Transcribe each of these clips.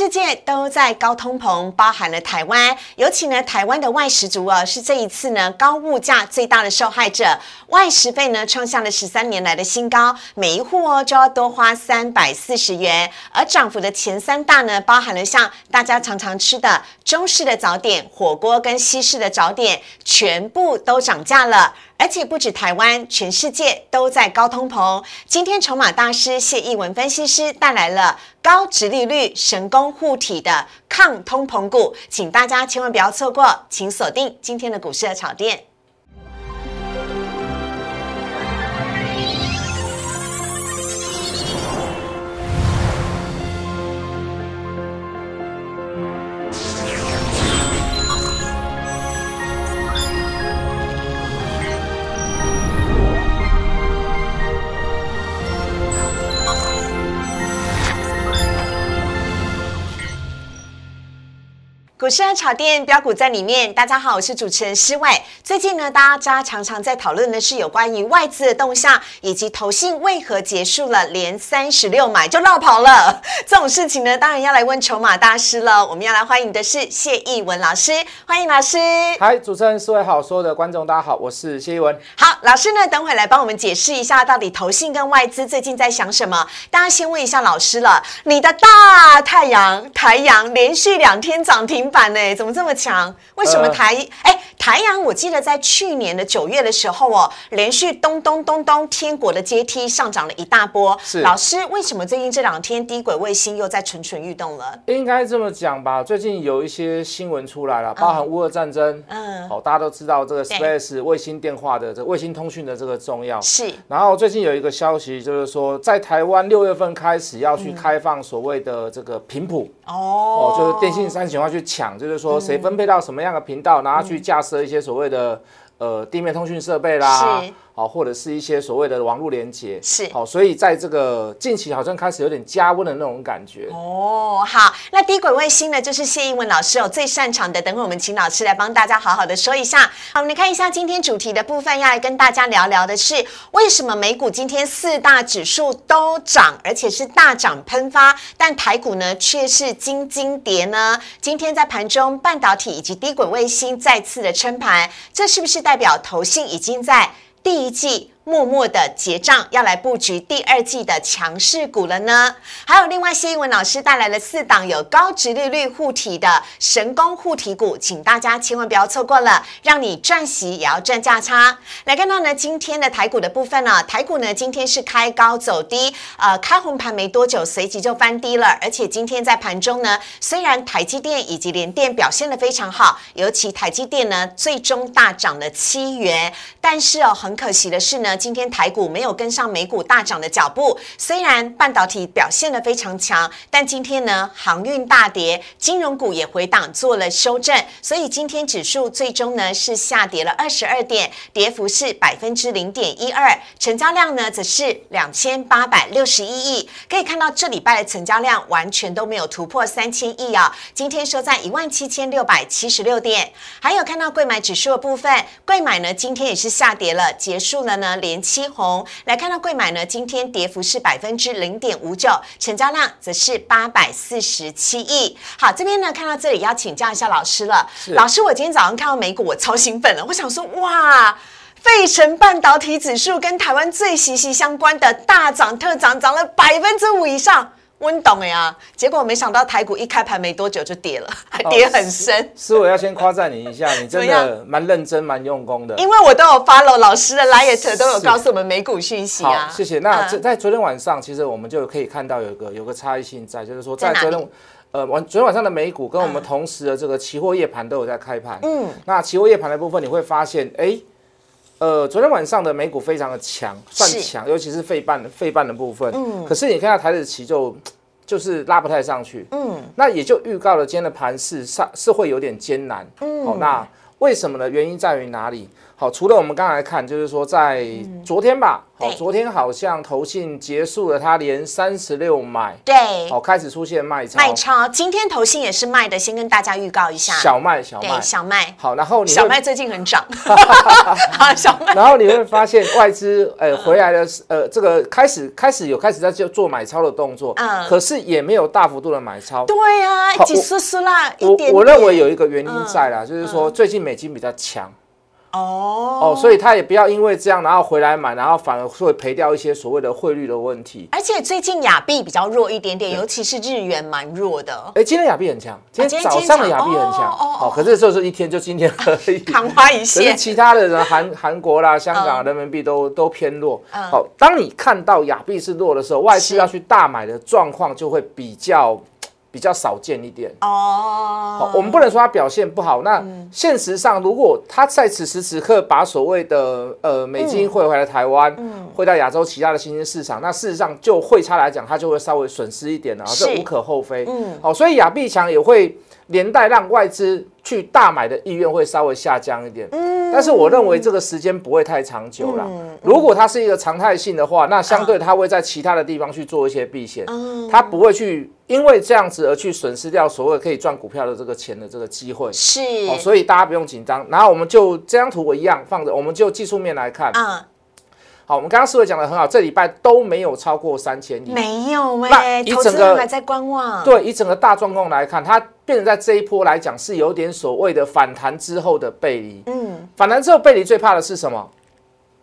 世界都在高通膨，包含了台湾，尤其呢，台湾的外食族哦，是这一次呢高物价最大的受害者。外食费呢创下了十三年来的新高，每一户哦就要多花三百四十元。而涨幅的前三大呢，包含了像大家常常吃的中式的早点、火锅跟西式的早点，全部都涨价了。而且不止台湾，全世界都在高通膨。今天筹码大师谢义文分析师带来了高值利率神功护体的抗通膨股，请大家千万不要错过，请锁定今天的股市的炒店。股市的炒店标股在里面。大家好，我是主持人施伟。最近呢，大家常常在讨论的是有关于外资的动向，以及投信为何结束了连三十六买就绕跑了 这种事情呢？当然要来问筹码大师了。我们要来欢迎的是谢义文老师，欢迎老师。嗨，主持人施伟好，所有的观众大家好，我是谢义文。好，老师呢，等会来帮我们解释一下，到底投信跟外资最近在想什么？大家先问一下老师了，你的大太阳台阳连续两天涨停。板呢？怎么这么强？为什么台哎台阳？我记得在去年的九月的时候哦，连续咚咚咚咚天国的阶梯上涨了一大波。是老师，为什么最近这两天低轨卫星又在蠢蠢欲动了？应该这么讲吧，最近有一些新闻出来了，包含乌俄战争。嗯，好，大家都知道这个 Space 卫星电话的这卫星通讯的这个重要。是。然后最近有一个消息，就是说在台湾六月份开始要去开放所谓的这个频谱。哦。哦，就是电信三型要去抢，就是说谁分配到什么样的频道，然后去架设一些所谓的呃地面通讯设备啦。好，或者是一些所谓的网络连接，是好，所以在这个近期好像开始有点加温的那种感觉。哦，好，那低轨卫星呢，就是谢英文老师哦最擅长的，等会我们请老师来帮大家好好的说一下。好，我们看一下今天主题的部分，要来跟大家聊聊的是，为什么美股今天四大指数都涨，而且是大涨喷发，但台股呢却是金金跌呢？今天在盘中，半导体以及低轨卫星再次的撑盘，这是不是代表投信已经在？第一季。默默的结账，要来布局第二季的强势股了呢。还有另外谢英文老师带来了四档有高值利率护体的神功护体股，请大家千万不要错过了，让你赚息也要赚价差。来看到呢，今天的台股的部分呢，台股呢今天是开高走低，呃，开红盘没多久，随即就翻低了。而且今天在盘中呢，虽然台积电以及联电表现的非常好，尤其台积电呢最终大涨了七元，但是哦，很可惜的是呢。今天台股没有跟上美股大涨的脚步，虽然半导体表现的非常强，但今天呢航运大跌，金融股也回档做了修正，所以今天指数最终呢是下跌了二十二点，跌幅是百分之零点一二，成交量呢则是两千八百六十一亿，可以看到这礼拜的成交量完全都没有突破三千亿啊，今天收在一万七千六百七十六点，还有看到贵买指数的部分，贵买呢今天也是下跌了，结束了呢。连七红来看到贵买呢，今天跌幅是百分之零点五九，成交量则是八百四十七亿。好，这边呢看到这里要请教一下老师了。老师，我今天早上看到美股，我超兴奋了。我想说，哇，费城半导体指数跟台湾最息息相关的大涨特涨，涨了百分之五以上。温懂了呀，结果没想到台股一开盘没多久就跌了，还跌很深。是我要先夸赞你一下，你真的蛮认真、蛮用功的。因为我都有 follow 老师的 liet，都有告诉我们美股讯息啊。谢谢。那在昨天晚上，其实我们就可以看到有个有个差异性在，就是说在昨天呃晚昨天晚上的美股跟我们同时的这个期货夜盘都有在开盘。嗯。那期货夜盘的部分，你会发现，哎，呃，昨天晚上的美股非常的强，算强，尤其是费半费半的部分。嗯。可是你看到台子期就。就是拉不太上去，嗯，那也就预告了今天的盘势上是会有点艰难，嗯，哦，那为什么呢？原因在于哪里？好，除了我们刚才看，就是说在昨天吧，好，对。昨天好像投信结束了，它连三十六买，对，好，开始出现卖超，卖超，今天投信也是卖的，先跟大家预告一下。小麦小对麦，小麦，好，然后你小麦最近很涨。好，小麦，然后你会发现外资呃回来的是呃这个开始开始有开始在做做买超的动作，嗯。可是也没有大幅度的买超。对啊，好几丝丝啦，一我。我认为有一个原因在啦，就是说最近美金比较强哦哦，所以他也不要因为这样然后回来买，然后反而会赔掉一些所谓的汇率的问题。而且最近亚币比较弱一点点，尤其是日元蛮弱的。哎，今天亚币很强，今今天天早上的亚币很强，哦哦可是就是一天就今天而已。昙花一可是现，其他的人，韩韩国啦、香港嗯人民币都都偏弱。嗯好，当你看到亚币是弱的时候，外资要去大买的状况就会比较比较少见一点。哦好，，我们不能说它表现不好。那嗯现实上，如果它在此时此刻把所谓的呃美金汇回来台湾，嗯汇到亚洲其他的新兴市场，那事实上就汇差来讲，它就会稍微损失一点了，是这无可厚非。嗯好，所以亚币强也会连带让外资去大买的意愿会稍微下降一点。嗯但是我认为这个时间不会太长久了。如果它是一个常态性的话，那相对它会在其他的地方去做一些避险，嗯它不会去因为这样子而去损失掉所谓可以赚股票的这个钱的这个机会。是，哦，所以大家不用紧张。然后我们就这张图我一样放着，我们就技术面来看。嗯，好，我们刚刚思维讲的很好，这礼拜都没有超过三千亿。没有那哎，投资人还在观望。对，以整个大状况来看，它变成在这一波来讲是有点所谓的反弹之后的背离。嗯，反弹之后背离最怕的是什么？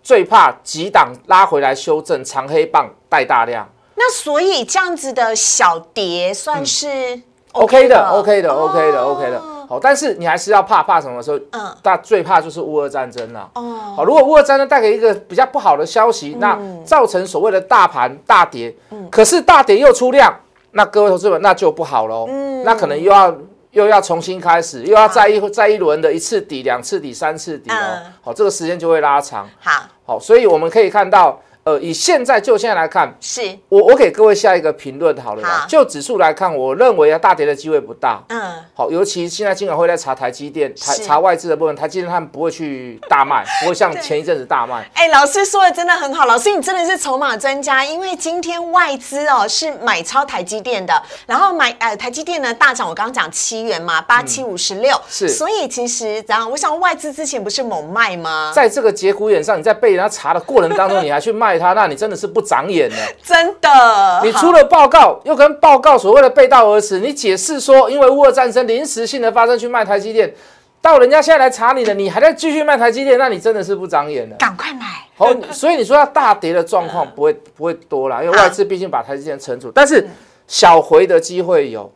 最怕几档拉回来修正，长黑棒带大量。那所以这样子的小跌算是 OK 的，OK 的，OK 的，OK 的。好，但是你还是要怕怕什么时候？嗯嗯，大最怕就是乌俄战争了。哦，好，如果乌俄战争带给一个比较不好的消息，那造成所谓的大盘大跌，嗯可是大跌又出量，那各位投资者那就不好喽。嗯那可能又要又要重新开始，又要再一再一轮的一次底、两次底、三次底哦嗯。好，这个时间就会拉长。好好，所以我们可以看到，呃，以现在就现在来看，是我我给各位下一个评论好了就指数来看，我认为啊大跌的机会不大。嗯好，尤其现在金管会在查台积电、台查外资的部分，台积电他们不会去大卖，不会像前一阵子大卖。哎、老师说的真的很好，老师你真的是筹码专家，因为今天外资哦是买超台积电的，然后买呃台积电呢大涨，我刚刚讲七元嘛，八七五十六，是所以其实怎样？我想外资之前不是猛卖吗？在这个节骨眼上，你在被人家查的过程当中，你还去卖它，那你真的是不长眼了。真的，你出了报告，又跟报告所谓的背道而驰，你解释说因为乌尔战争临时性的发生去卖台积电，到人家现在来查你了，你还在继续卖台积电，那你真的是不长眼了。赶快买，好，所以你说要大跌的状况不会不会多啦，因为外资毕竟把台积电撑住，但是小回的机会有。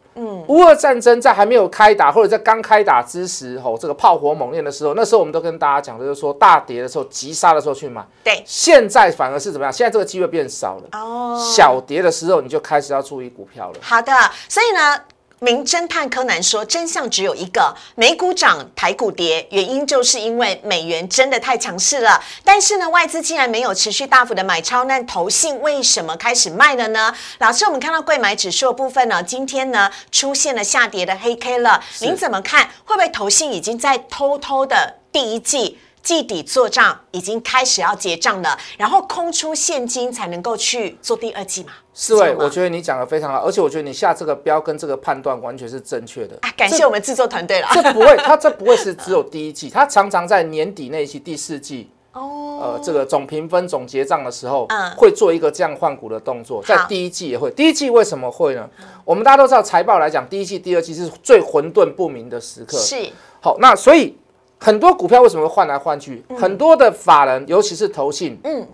嗯，乌俄战争在还没有开打或者在刚开打之时，吼，这个炮火猛烈的时候，那时候我们都跟大家讲，就是说大跌的时候、急杀的时候去买。对，现在反而是怎么样？现在这个机会变少了。哦，小跌的时候，你就开始要注意股票了。好的，所以呢。名侦探柯南说：“真相只有一个，美股涨，台股跌，原因就是因为美元真的太强势了。但是呢，外资竟然没有持续大幅的买超，那投信为什么开始卖了呢？老师，我们看到贵买指数的部分呢，今天呢出现了下跌的黑 K 了，您怎么看？会不会投信已经在偷偷的第一季？”季底做账已经开始要结账了，然后空出现金才能够去做第二季嘛？是位，我觉得你讲的非常好，而且我觉得你下这个标跟这个判断完全是正确的。啊，感谢我们制作团队了。这不会，它这不会是只有第一季，它常常在年底那一期第四季，哦，呃，这个总评分、总结账的时候，嗯会做一个这样换股的动作，在第一季也会。第一季为什么会呢？我们大家都知道，财报来讲，第一季、第二季是最混沌不明的时刻。是好，那所以很多股票为什么会换来换去？很多的法人，尤其是投信，嗯，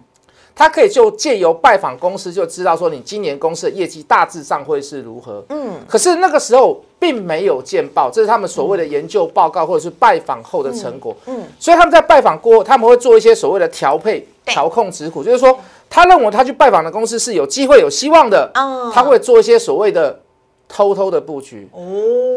他可以就借由拜访公司就知道说你今年公司的业绩大致上会是如何。嗯，可是那个时候并没有见报，这是他们所谓的研究报告或者是拜访后的成果。嗯，所以他们在拜访过后，他们会做一些所谓的调配、对调控持股，就是说他认为他去拜访的公司是有机会、有希望的，嗯他会做一些所谓的偷偷的布局。哦，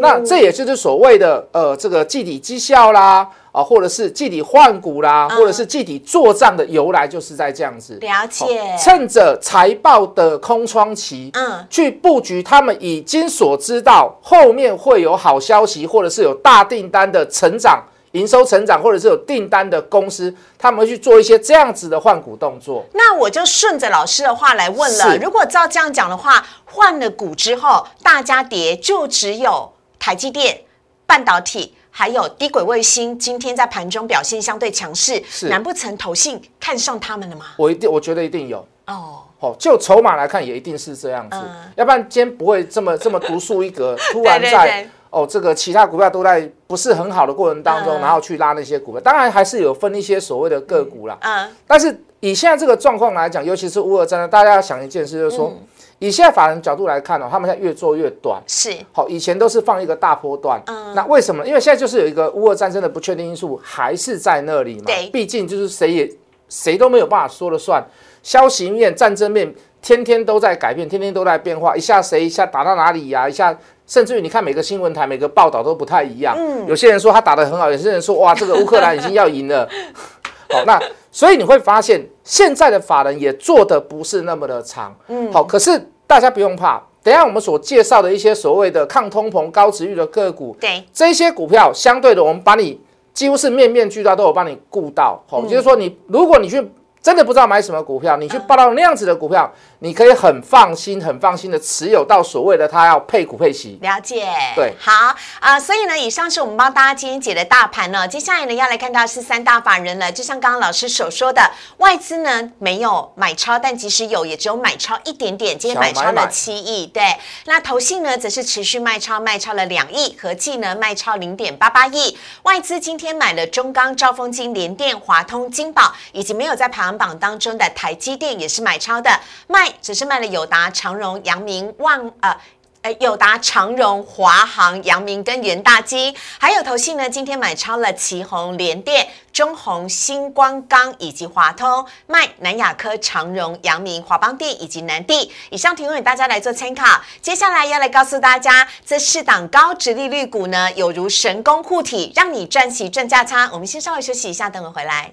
那这也就是所谓的呃这个季底绩效啦，啊，或者是季底换股啦，或者是季底做账的由来，就是在这样子。了解，趁着财报的空窗期，嗯，去布局他们已经所知道后面会有好消息，或者是有大订单的成长，营收成长或者是有订单的公司，他们会去做一些这样子的换股动作。那我就顺着老师的话来问了，如果照这样讲的话，换了股之后，大家跌就只有台积电、半导体。还有低轨卫星今天在盘中表现相对强势，是难不成投信看上他们了吗？我一定，我觉得一定有哦。哦，就筹码来看，也一定是这样子，要不然今天不会这么这么独树一格，突然在哦这个其他股票都在不是很好的过程当中，然后去拉那些股票。当然还是有分一些所谓的个股啦，嗯，但是以现在这个状况来讲，尤其是乌尔战争，大家要想一件事，就是说。以现在法人角度来看哦，他们现在越做越短，是好，以前都是放一个大波段，嗯，那为什么？因为现在就是有一个乌尔战争的不确定因素还是在那里嘛，对，毕竟就是谁也谁都没有办法说了算，消息面、战争面天天都在改变，天天都在变化，一下谁一下打到哪里呀？一下甚至于你看每个新闻台每个报道都不太一样，嗯，有些人说他打得很好，有些人说哇这个乌克兰已经要赢了，好，那所以你会发现现在的法人也做的不是那么的长，嗯，好，可是。大家不用怕，等下我们所介绍的一些所谓的抗通膨、高值率的个股，对这些股票，相对的，我们把你几乎是面面俱到，都有帮你顾到。好，就是说你，如果你去。真的不知道买什么股票，你去报到那样子的股票，你可以很放心、很放心的持有到所谓的它要配股配息。了解，对，好啊。所以呢，以上是我们帮大家今天解的大盘呢。接下来呢，要来看到是三大法人了。就像刚刚老师所说的，外资呢没有买超，但即使有，也只有买超一点点。今天买超了七亿，对。那投信呢，则是持续卖超，卖超了两亿，合计呢卖超零点八八亿。外资今天买了中钢、兆丰金、联电、华通、金宝，以及没有在盘。榜当中的台积电也是买超的，卖只是卖了友达、长荣、阳明、万呃呃友达、长荣、华航、阳明跟元大金，还有投信呢，今天买超了旗宏、联电、中宏、星光钢以及华通，卖南亚科、长荣、阳明、华邦电以及南地。以上提供给大家来做参考。接下来要来告诉大家，这四档高值利率股呢，有如神功护体，让你赚起赚价差。我们先稍微休息一下，等我回来。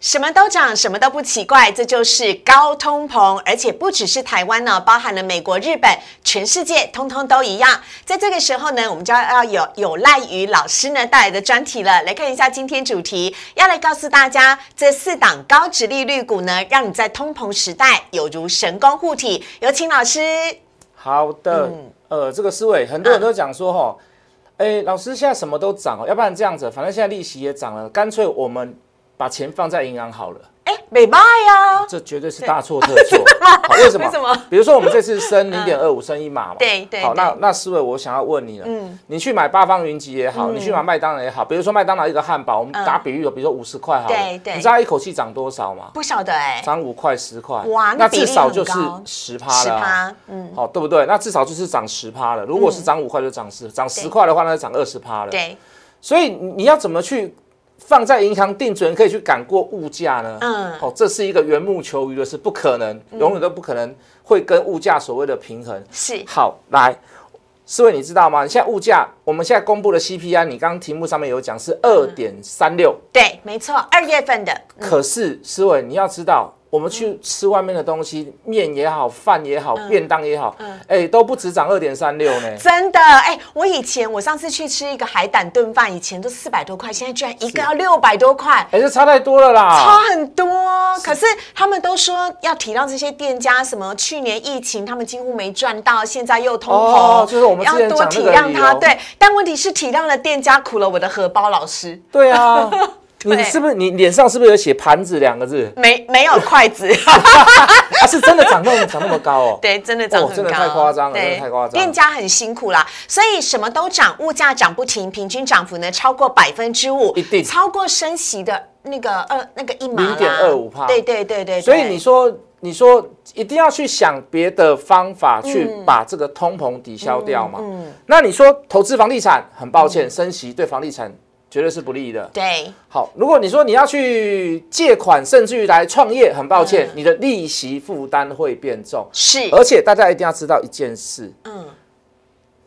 什么都涨，什么都不奇怪，这就是高通膨，而且不只是台湾呢，包含了美国、日本，全世界通通都一样。在这个时候呢，我们就要要有有赖于老师呢带来的专题了。来看一下今天主题，要来告诉大家这四档高值利率股呢，让你在通膨时代有如神功护体。有请老师。好的，呃，这个思维很多人都讲说哈，哎，老师现在什么都涨哦，要不然这样子，反正现在利息也涨了，干脆我们。把钱放在银行好了。哎，没卖呀！这绝对是大错特错。好，为什么？为什么？比如说我们这次升零点二五，升一码嘛。对对。好，那那思维，我想要问你了。嗯。你去买八方云集也好，你去买麦当劳也好，比如说麦当劳一个汉堡，我们打比喻有，比如说五十块好。对对。你知道一口气涨多少吗？不晓得哎。涨五块十块。哇，那至少就是十趴了。十趴，嗯。好，对不对？那至少就是涨十趴了。如果是涨五块就涨十，涨十块的话，那就涨二十趴了。对。所以你要怎么去？放在银行定存可以去赶过物价呢？嗯，哦，这是一个缘木求鱼的事，不可能，永远都不可能会跟物价所谓的平衡。是，好，来，四位你知道吗？你现在物价，我们现在公布的 CPI，你刚刚题目上面有讲是二点三六，对，没错，二月份的。可是思伟，你要知道。我们去吃外面的东西，面也好，饭也好，便当也好，哎，都不止涨二点三六呢。真的，哎，我以前我上次去吃一个海胆炖饭，以前都四百多块，现在居然一个要六百多块，哎，这差太多了啦，差很多。可是他们都说要体谅这些店家，什么去年疫情他们几乎没赚到，现在又通膨，就是我们要多体谅他。对，但问题是体谅了店家，苦了我的荷包。老师，对啊。你是不是你脸上是不是有写盘子两个字？没没有筷子，啊是真的长那么长那么高哦？对，真的长很高，真的太夸张了，真的太夸张。店家很辛苦啦，所以什么都涨，物价涨不停，平均涨幅呢超过百分之五，一定超过升息的那个二那个一码零点二五帕。对对对对。所以你说你说一定要去想别的方法去把这个通膨抵消掉嘛？嗯。那你说投资房地产，很抱歉，升息对房地产。绝对是不利的。对，好，如果你说你要去借款，甚至于来创业，很抱歉，你的利息负担会变重。是，而且大家一定要知道一件事，嗯，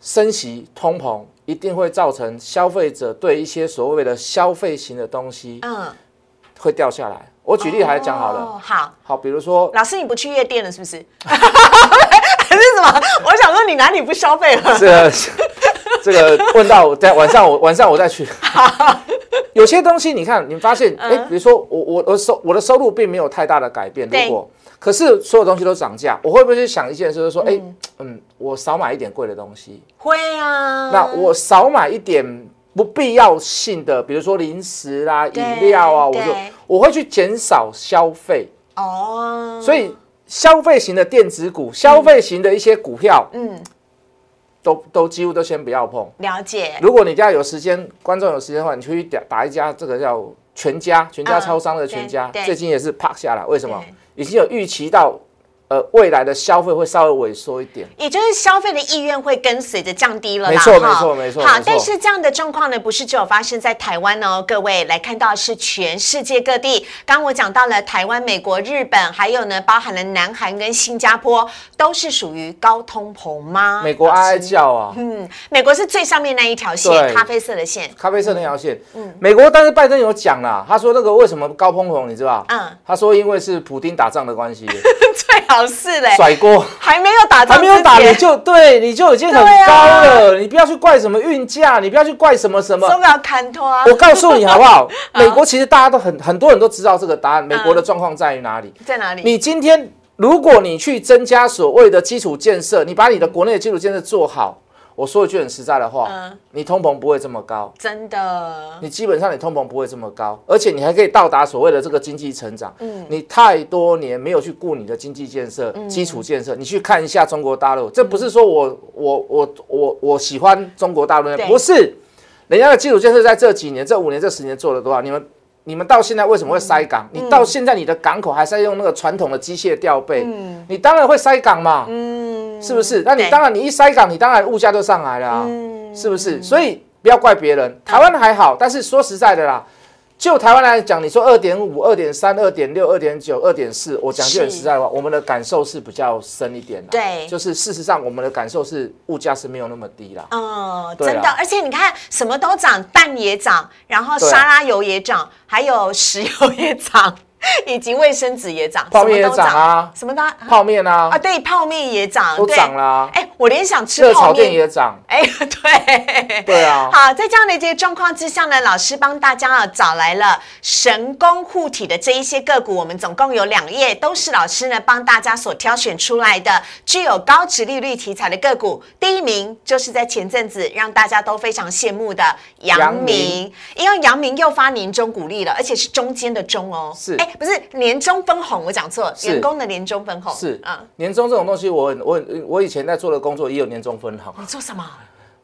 升息通膨。一定会造成消费者对一些所谓的消费型的东西，嗯，会掉下来。我举例还讲好了，好，好，比如说，老师你不去夜店了是不是？还是什么？我想说你哪里不消费了？这 这个问到在晚上我晚上我再去。有些东西你看，你发现，哎，比如说我我我收我的收入并没有太大的改变，如果可是所有东西都涨价，我会不会去想一件事，就是说，哎，嗯，我少买一点贵的东西。会啊。那我少买一点。不必要性的，比如说零食啦、饮料啊，我就我会去减少消费哦。所以消费型的电子股、消费型的一些股票，嗯，都都几乎都先不要碰。了解。如果你家有时间，观众有时间的话，你去打打一家这个叫全家、全家超商的全家，最近也是啪下来，为什么？已经有预期到。呃，未来的消费会稍微萎缩一点，也就是消费的意愿会跟随着降低了。没错，没错，没错。好，但是这样的状况呢，不是只有发生在台湾哦，各位来看到是全世界各地。刚我讲到了台湾、美国、日本，还有呢，包含了南韩跟新加坡，都是属于高通膨吗？美国哀哀叫啊，嗯，美国是最上面那一条线，咖啡色的线，咖啡色那条线。嗯，美国，但是拜登有讲啦，他说那个为什么高通膨，你知道嗯，他说因为是普丁打仗的关系。最好事嘞，甩锅还没有打，还没有打你就对，你就已经很高了。你不要去怪什么运价，你不要去怪什么什么。不要砍拖啊！我告诉你好不好？美国其实大家都很很多人都知道这个答案。美国的状况在于哪里？在哪里？你今天如果你去增加所谓的基础建设，你把你的国内的基础建设做好。我说一句很实在的话，你通膨不会这么高，真的。你基本上你通膨不会这么高，而且你还可以到达所谓的这个经济成长。嗯，你太多年没有去顾你的经济建设、基础建设，你去看一下中国大陆，这不是说我我我我我喜欢中国大陆，不是，人家的基础建设在这几年、这五年、这十年做了多少？你们你们到现在为什么会塞港？你到现在你的港口还是用那个传统的机械吊背，你当然会塞港嘛。嗯。是不是？那你当然，你一塞港，你当然物价就上来了啊，是不是？所以不要怪别人，台湾还好，但是说实在的啦，就台湾来讲，你说二点五、二点三、二点六、二点九、二点四，我讲句很实在的话，我们的感受是比较深一点的。对，就是事实上，我们的感受是物价是没有那么低啦。嗯，真的，而且你看，什么都涨，蛋也涨，然后沙拉油也涨，还有石油也涨。以及卫生纸也涨，泡面也涨啊，什么的泡面啊，啊对，泡面也涨，都涨了。哎，我连想吃泡面也涨。哎，对，对啊。好，在这样的这些状况之下呢，老师帮大家啊找来了神功护体的这一些个股，我们总共有两页，都是老师呢帮大家所挑选出来的，具有高值利率题材的个股。第一名就是在前阵子让大家都非常羡慕的阳明，因为阳明又发年终股利了，而且是中间的中哦。是，哎。不是年终分红，我讲错，员工的年终分红是啊，年终这种东西，我我我以前在做的工作也有年终分红。你做什么？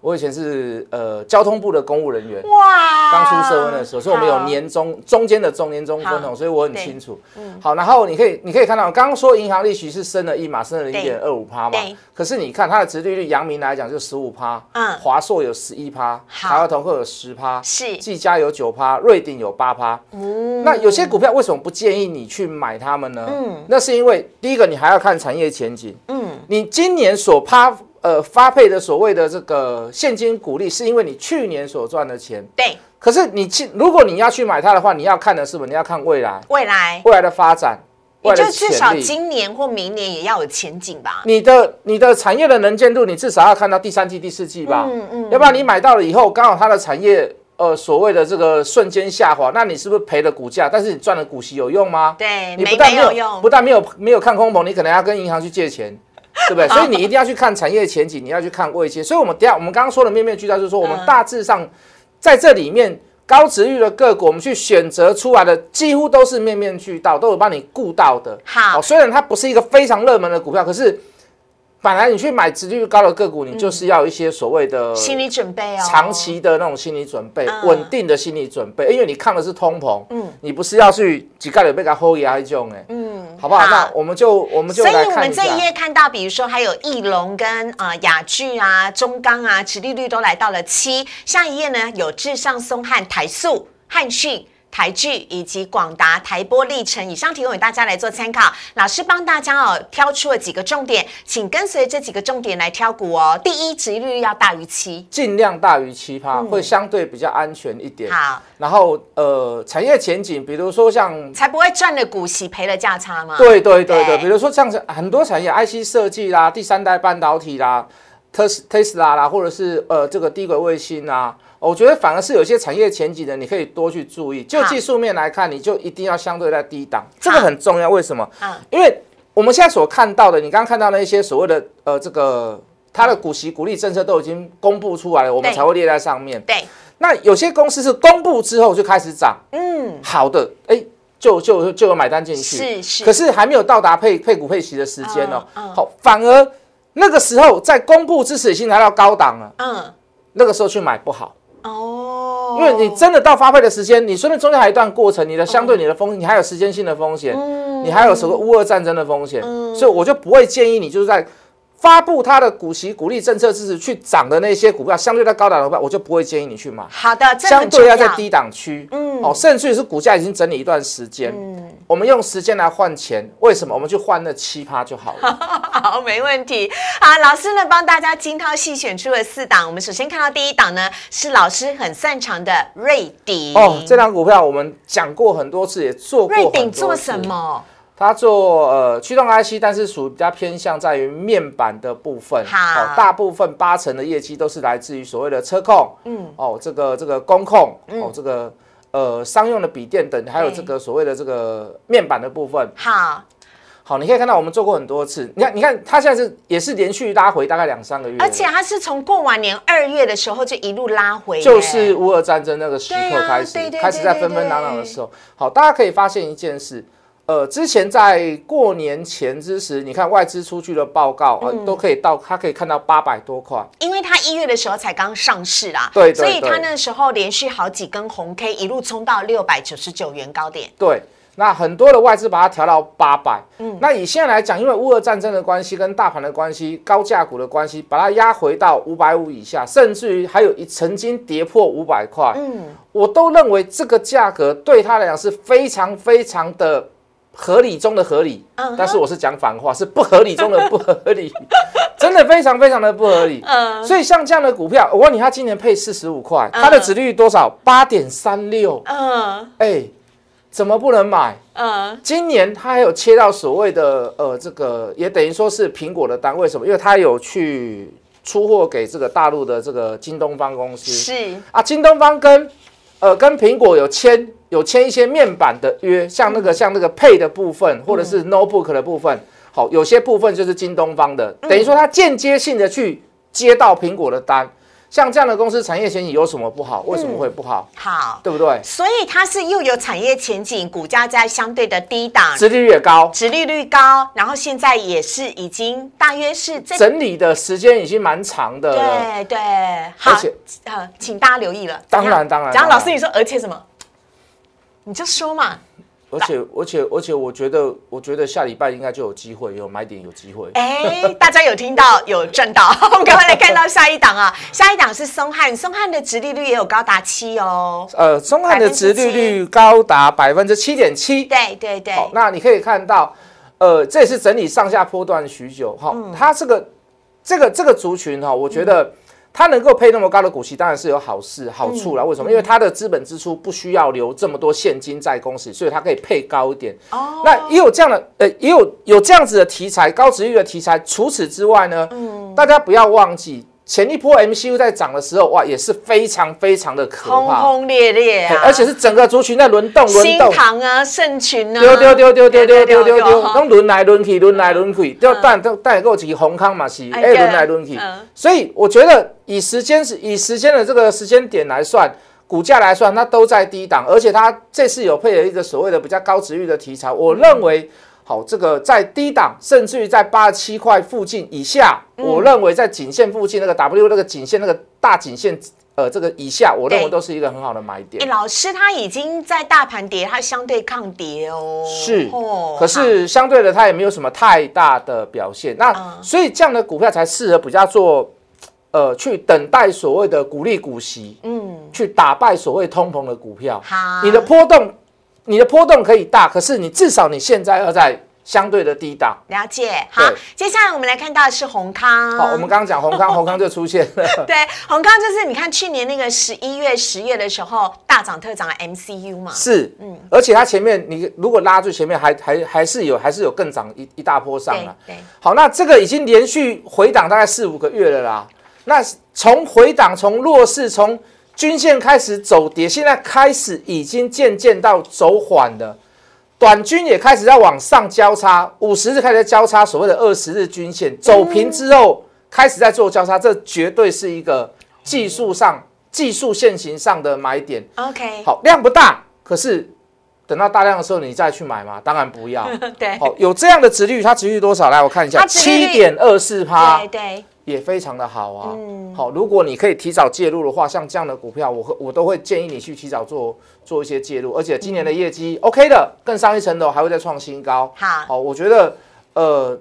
我以前是呃交通部的公务人员，哇，刚出社会的时候，所以我们有年终中间的中年终分红，所以我很清楚。嗯，好，然后你可以你可以看到，刚刚说银行利息是升了一码，升了零点二五趴嘛，可是你看它的殖利率，阳明来讲就十五趴，嗯，华硕有十一趴，台湾同克有十趴，是，技嘉有九趴，瑞鼎有八趴。嗯，那有些股票为什么不建议你去买它们呢？嗯，那是因为第一个你还要看产业前景。嗯，你今年所趴。呃，发配的所谓的这个现金股利，是因为你去年所赚的钱。对。可是你去，如果你要去买它的话，你要看的是什么？你要看未来。未来。未来的发展。也就至少今年或明年也要有前景吧。你的你的产业的能见度，你至少要看到第三季、第四季吧。嗯嗯。要不然你买到了以后，刚好它的产业呃所谓的这个瞬间下滑，那你是不是赔了股价？但是你赚了股息有用吗？对，你不但没有用，不但没有没有看空棚，你可能要跟银行去借钱。对不对？所以你一定要去看产业前景，你要去看未接。所以，我们第二，我们刚刚说的面面俱到，就是说，我们大致上在这里面高值率的个股，我们去选择出来的，几乎都是面面俱到，都有帮你顾到的。好，虽然它不是一个非常热门的股票，可是。本来你去买值率高的个股，你就是要一些所谓的心理准备哦，长期的那种心理准备，稳定的心理准备，因为你看的是通膨，嗯，你不是要去几盖里被它 hold 压一种哎，嗯，好不好？那我们就我们就所以我们这一页看到，比如说还有翼龙跟啊雅聚啊中钢啊，持利率都来到了七。下一页呢有至上松汉台塑、汉讯。台剧以及广达、台波、历程，以上提供给大家来做参考。老师帮大家哦挑出了几个重点，请跟随这几个重点来挑股哦。第一，殖利率要大于七，尽量大于七趴，会相对比较安全一点。好，然后呃，产业前景，比如说像才不会赚了股息赔了价差嘛。对对对对，比如说像很多产业，IC 设计啦、第三代半导体啦、特斯特斯拉啦，或者是呃这个低轨卫星啊。我觉得反而是有些产业前景的，你可以多去注意。就技术面来看，你就一定要相对在低档，这个很重要。为什么？嗯，因为我们现在所看到的，你刚刚看到那些所谓的呃这个它的股息股利政策都已经公布出来了，我们才会列在上面。对。那有些公司是公布之后就开始涨，嗯，好的，哎，就就就有买单进去，是是。可是还没有到达配配股配息的时间哦，好，反而那个时候在公布之时已经来到高档了，嗯，那个时候去买不好。哦，因为你真的到发配的时间，你说明中间还有一段过程，你的相对你的风险，你还有时间性的风险，你还有什么乌俄战争的风险，所以我就不会建议你就是在。发布它的股息鼓励政策支持去涨的那些股票，相对在高档的股票，我就不会建议你去买。好的，相对要在低档区，嗯，哦，甚至于是股价已经整理一段时间，嗯，我们用时间来换钱，为什么？我们去换那七趴就好了。好，没问题。好，老师呢帮大家精挑细选出了四档，我们首先看到第一档呢是老师很擅长的瑞鼎。哦，这档股票我们讲过很多次，也做过。瑞鼎做什么？它做呃驱动 IC，但是属比较偏向在于面板的部分。好，大部分八成的业绩都是来自于所谓的车控，嗯，哦，这个这个工控，哦，这个呃商用的笔电等，还有这个所谓的这个面板的部分。好，好，你可以看到我们做过很多次。你看，你看它现在是也是连续拉回大概两三个月，而且它是从过完年二月的时候就一路拉回，就是乌俄战争那个时刻开始，开始在纷纷攘攘的时候。好，大家可以发现一件事。呃，之前在过年前之时，你看外资出去的报告，呃，都可以到，它可以看到八百多块。因为它一月的时候才刚上市啦，对，所以它那时候连续好几根红 K，一路冲到六百九十九元高点。对，那很多的外资把它调到八百。嗯，那以现在来讲，因为乌俄战争的关系跟大盘的关系，高价股的关系，把它压回到五百五以下，甚至于还有一曾经跌破五百块。嗯，我都认为这个价格对它来讲是非常非常的。合理中的合理，但是我是讲反话，是不合理中的不合理，真的非常非常的不合理。嗯，所以像这样的股票，我问你，它今年配四十五块，它的值率多少？八点三六。嗯，哎，怎么不能买？嗯，今年它还有切到所谓的呃，这个也等于说是苹果的单，位什么？因为它有去出货给这个大陆的这个京东方公司。是啊，京东方跟呃跟苹果有签。有签一些面板的约，像那个像那个配的部分，或者是 notebook 的部分，好，有些部分就是京东方的，等于说它间接性的去接到苹果的单，像这样的公司产业前景有什么不好？为什么会不好？好，对不对？所以它是又有产业前景，股价在相对的低档，殖利率也高，殖利率高，然后现在也是已经大约是整理的时间已经蛮长的，对对，好，呃，请大家留意了。当然当然，讲老师你说而且什么？你就说嘛，而且而且而且，我觉得我觉得下礼拜应该就有机会，有买点有机会。哎，大家有听到有赚到？我们赶快来看到下一档啊！下一档是松汉，松汉的殖利率也有高达七哦。呃，松汉的殖利率高达百分之七点七。对对对。好，那你可以看到，呃，这也是整理上下波段许久。哈，它这个这个这个族群哈，我觉得。它能够配那么高的股息，当然是有好事好处啦。为什么？因为它的资本支出不需要留这么多现金在公司，所以它可以配高一点。哦，那也有这样的，呃，也有有这样子的题材，高值率的题材。除此之外呢，嗯，大家不要忘记。前一波 MCU 在涨的时候，哇，也是非常非常的可怕，轰轰烈烈啊！而且是整个族群在轮动，轮动。新唐啊，盛群啊，丢丢丢丢丢丢丢丢丢，都轮来轮去，轮来轮去，就但都但个几红康嘛是，哎，轮来轮去。所以我觉得以时间是以时间的这个时间点来算，股价来算，它都在低档，而且它这次有配了一个所谓的比较高值域的题材，我认为。好，这个在低档，甚至于在八十七块附近以下，我认为在颈线附近那个 W 那个颈线那个大颈线，呃，这个以下，我认为都是一个很好的买点。哎，老师，它已经在大盘跌，它相对抗跌哦。是，哦可是相对的，它也没有什么太大的表现。那所以这样的股票才适合比较做，呃，去等待所谓的股利股息。嗯。去打败所谓通膨的股票。好，你的波动，你的波动可以大，可是你至少你现在要在。相对的低档，了解。好，接下来我们来看到的是宏康。好，我们刚刚讲宏康，宏康就出现了。对，宏康就是你看去年那个十一月、十月的时候大涨特涨的 MCU 嘛。是，嗯，而且它前面你如果拉最前面，还还还是有，还是有更涨一一大波上了。对，好，那这个已经连续回档大概四五个月了啦。那从回档，从弱势，从均线开始走跌，现在开始已经渐渐到走缓了。短均也开始在往上交叉，五十日开始交叉，所谓的二十日均线走平之后，开始在做交叉，这绝对是一个技术上、技术线型上的买点。OK，好，量不大，可是等到大量的时候，你再去买嘛？当然不要。对，好，有这样的值率，它值率多少？来，我看一下，七点二四趴。对对。也非常的好啊，好，如果你可以提早介入的话，像这样的股票，我我都会建议你去提早做做一些介入，而且今年的业绩 OK 的，更上一层楼，还会再创新高。好，好，我觉得呃。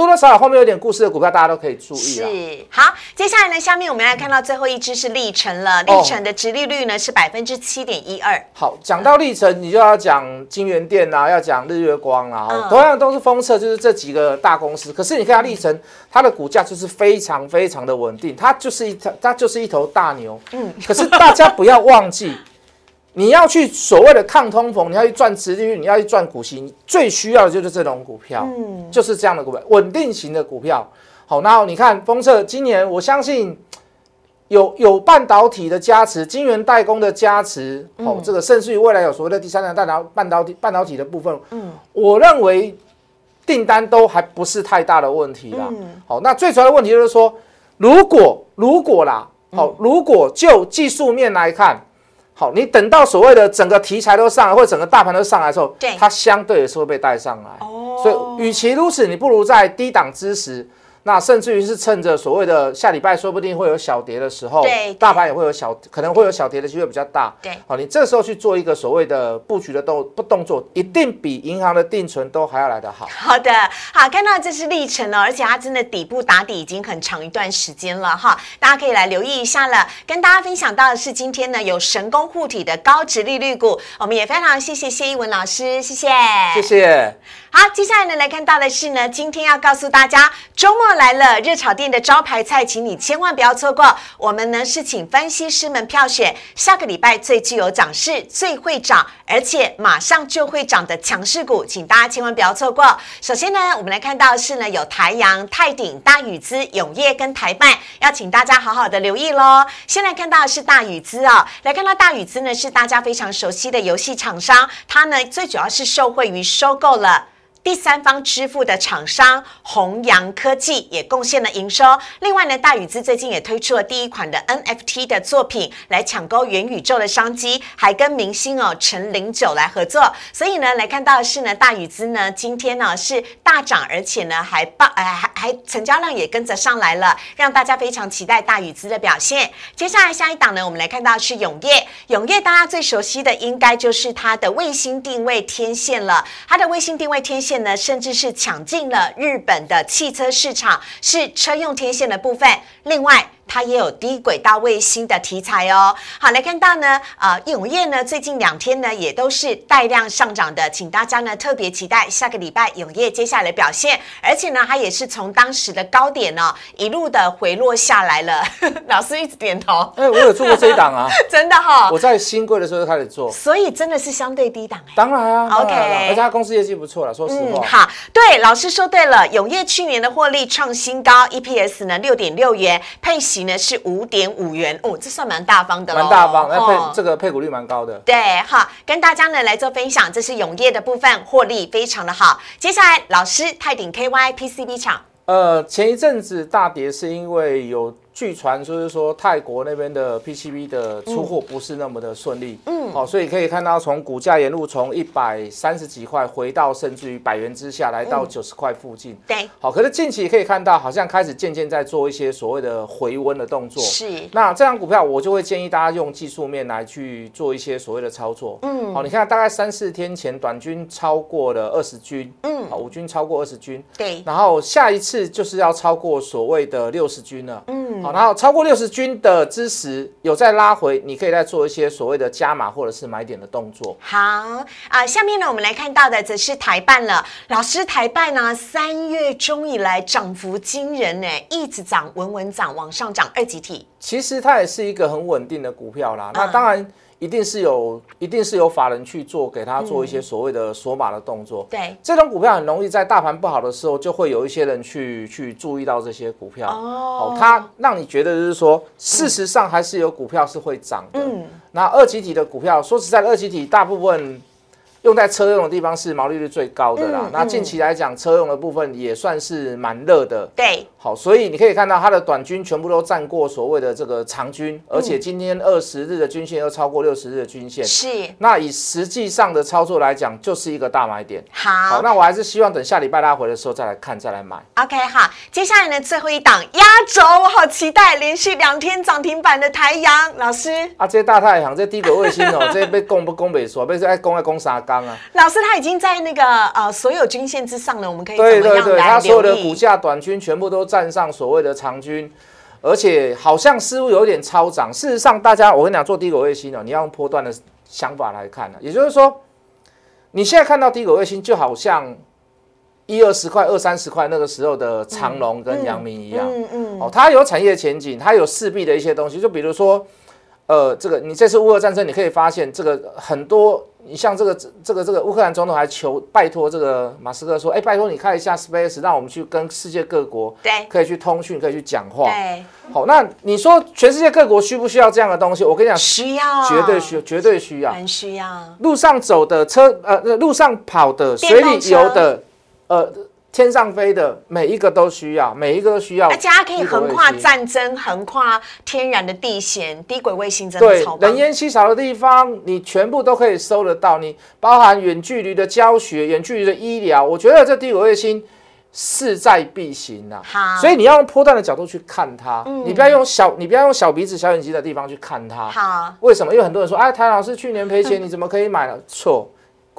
多多少少后面有点故事的股票，大家都可以注意是好，接下来呢，下面我们来看到最后一只是历程了。历程的殖利率呢是百分之七点一二。好，讲到历程，你就要讲金源店啦，要讲日月光啦，同样都是封测，就是这几个大公司。可是你看历程，它的股价就是非常非常的稳定，它就是一它它就是一头大牛。嗯，可是大家不要忘记。你要去所谓的抗通膨，你要去赚殖利率，你要去赚股息，最需要的就是这种股票，嗯，就是这样的股票，稳定型的股票。好，然后你看封测今年，我相信有有半导体的加持，晶圆代工的加持，好，这个甚至于未来有所谓的第三代半导半导体半导体的部分，嗯，我认为订单都还不是太大的问题啦。好，那最主要的问题就是说，如果如果啦，好，如果就技术面来看。好，你等到所谓的整个题材都上来，或者整个大盘都上来的时候，它相对也是会被带上来。哦，所以与其如此，你不如在低档之时。那甚至于是趁着所谓的下礼拜说不定会有小跌的时候，对，大盘也会有小，可能会有小跌的机会比较大。对，好，你这时候去做一个所谓的布局的动不动作，一定比银行的定存都还要来得好。好的，好，看到这是历程哦，而且它真的底部打底已经很长一段时间了哈，大家可以来留意一下了。跟大家分享到的是今天呢有神功护体的高值利率股，我们也非常谢谢谢一文老师，谢谢，谢谢。好，接下来呢来看到的是呢，今天要告诉大家，周末来了，热炒店的招牌菜，请你千万不要错过。我们呢是请分析师们票选下个礼拜最具有涨势、最会涨，而且马上就会涨的强势股，请大家千万不要错过。首先呢，我们来看到是呢有台阳、泰鼎、大宇资、永业跟台办，要请大家好好的留意喽。先来看到是大宇资啊，来看到大宇资呢是大家非常熟悉的游戏厂商，它呢最主要是受惠于收购了。第三方支付的厂商弘扬科技也贡献了营收。另外呢，大宇资最近也推出了第一款的 NFT 的作品，来抢购元宇宙的商机，还跟明星哦陈零九来合作。所以呢，来看到的是呢，大宇资呢今天呢是大涨，而且呢还爆，哎还还成交量也跟着上来了，让大家非常期待大宇资的表现。接下来下一档呢，我们来看到是永业。永业大家最熟悉的应该就是它的卫星定位天线了，它的卫星定位天线。线呢，甚至是抢进了日本的汽车市场，是车用天线的部分。另外。它也有低轨道卫星的题材哦。好，来看到呢，呃，永业呢最近两天呢也都是带量上涨的，请大家呢特别期待下个礼拜永业接下来的表现。而且呢，它也是从当时的高点呢一路的回落下来了。老师一直点头。哎，我有做过这一档啊，真的哈。我在新贵的时候就开始做，所以真的是相对低档哎。当然啊，OK。而且公司业绩不错了，说实话。好，对，老师说对了，永业去年的获利创新高，EPS 呢六点六元，配息。呢是五点五元哦，这算蛮大方的蛮大方，那配这个配股率蛮高的。对，好，跟大家呢来做分享，这是永业的部分，获利非常的好。接下来，老师泰鼎 KY PCB 厂，呃，前一阵子大跌是因为有。据传就是说泰国那边的 PCB 的出货不是那么的顺利，嗯，好，所以可以看到从股价沿路从一百三十几块回到甚至于百元之下来到九十块附近，对，好，可是近期可以看到好像开始渐渐在做一些所谓的回温的动作，是，那这张股票我就会建议大家用技术面来去做一些所谓的操作，嗯，好，你看大概三四天前短均超过了二十均，嗯，好，五均超过二十均，对，然后下一次就是要超过所谓的六十均了，嗯。好，然后超过六十均的支持有在拉回，你可以再做一些所谓的加码或者是买点的动作。好啊，下面呢我们来看到的则是台办了。老师，台办呢三月中以来涨幅惊人呢，一直涨，稳稳涨，往上涨，二级体。其实它也是一个很稳定的股票啦。那当然。一定是有，一定是有法人去做，给他做一些所谓的锁码的动作。对，这种股票很容易在大盘不好的时候，就会有一些人去去注意到这些股票。哦，它让你觉得就是说，事实上还是有股票是会涨的。嗯，那二级体的股票，说实在，二级体大部分。用在车用的地方是毛利率最高的啦。那近期来讲，车用的部分也算是蛮热的。对，好，所以你可以看到它的短均全部都占过所谓的这个长均，而且今天二十日的均线又超过六十日的均线。是。那以实际上的操作来讲，就是一个大买点。好，那我还是希望等下礼拜拉回的时候再来看，再来买。OK，好，接下来呢，最后一档压轴，我好期待，连续两天涨停板的台阳老师。啊，这些大太阳，这低轨卫星哦，这被攻不攻北说，被是爱攻爱攻啥？老师，他已经在那个呃所有均线之上了，我们可以对对对，他所有的股价短均全部都站上所谓的长均，而且好像似乎有点超涨。事实上，大家我跟你讲，做低轨卫星哦，你要用波段的想法来看呢。也就是说，你现在看到低轨卫星，就好像一二十块、二三十块那个时候的长隆跟阳明一样，嗯嗯，哦，它有产业前景，它有势必的一些东西，就比如说，呃，这个你这次乌俄战争，你可以发现这个很多。你像这个这个这个乌克兰总统还求拜托这个马斯克说，哎，拜托你看一下 Space，让我们去跟世界各国对可以去通讯，可以去讲话。对，好，那你说全世界各国需不需要这样的东西？我跟你讲，需要，绝对需，绝对需要，很需要。路上走的车，呃，路上跑的，水里游的，呃。天上飞的每一个都需要，每一个都需要。而且它可以横跨战争，横跨天然的地险，低轨卫星真的超人烟稀少的地方，你全部都可以收得到。你包含远距离的教学、远距离的医疗，我觉得这低轨卫星势在必行呐。好，所以你要用波段的角度去看它，你不要用小，你不要用小鼻子小眼睛的地方去看它。好，为什么？因为很多人说，哎，谭老师去年赔钱，你怎么可以买了？错。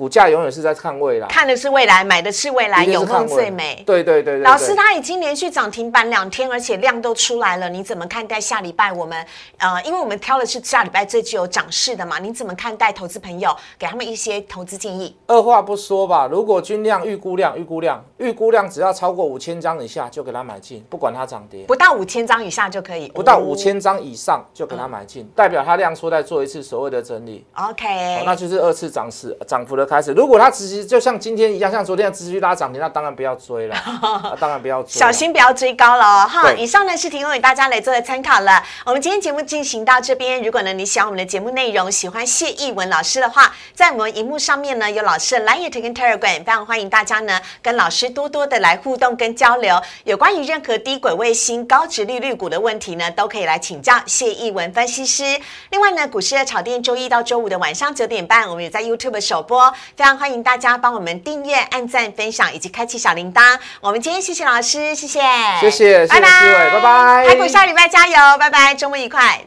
股价永远是在看未来，看的是未来，买的是未来，有梦最美。对对对，老师他已经连续涨停板两天，而且量都出来了，你怎么看待下礼拜我们？呃，因为我们挑的是下礼拜最具有涨势的嘛，你怎么看待投资朋友给他们一些投资建议？二话不说吧，如果均量预估量预估量预估量只要超过五千张以下，就给他买进，不管它涨跌。不到五千张以下就可以，不到五千张以上就给他买进，代表它量缩在做一次所谓的整理。OK，那就是二次涨势涨幅的开始。如果它只就像今天一样，像昨天的持续拉涨停，那当然不要追了，当然不要追，小心不要追高了哦哈。以上呢是提供给大家来做的参考了。我们今天节目进行到这边，如果呢你喜欢我们的节目内容，喜欢谢逸文老师的话，在我们荧幕上面呢有老师的 Line 跟 Telegram，非常欢迎大家呢跟老师多多的来互动跟交流。有关于任何低轨卫星、高值利率股的问题呢，都可以来请教谢逸文分析师。另外呢，股市的炒店周一到周五的晚上九点半，我们也在 YouTube 首播，非常欢迎大。家帮我们订阅、按赞、分享以及开启小铃铛。我们今天谢谢老师，谢谢，谢谢，拜拜，拜拜，台股下礼拜加油，拜拜，周末愉快。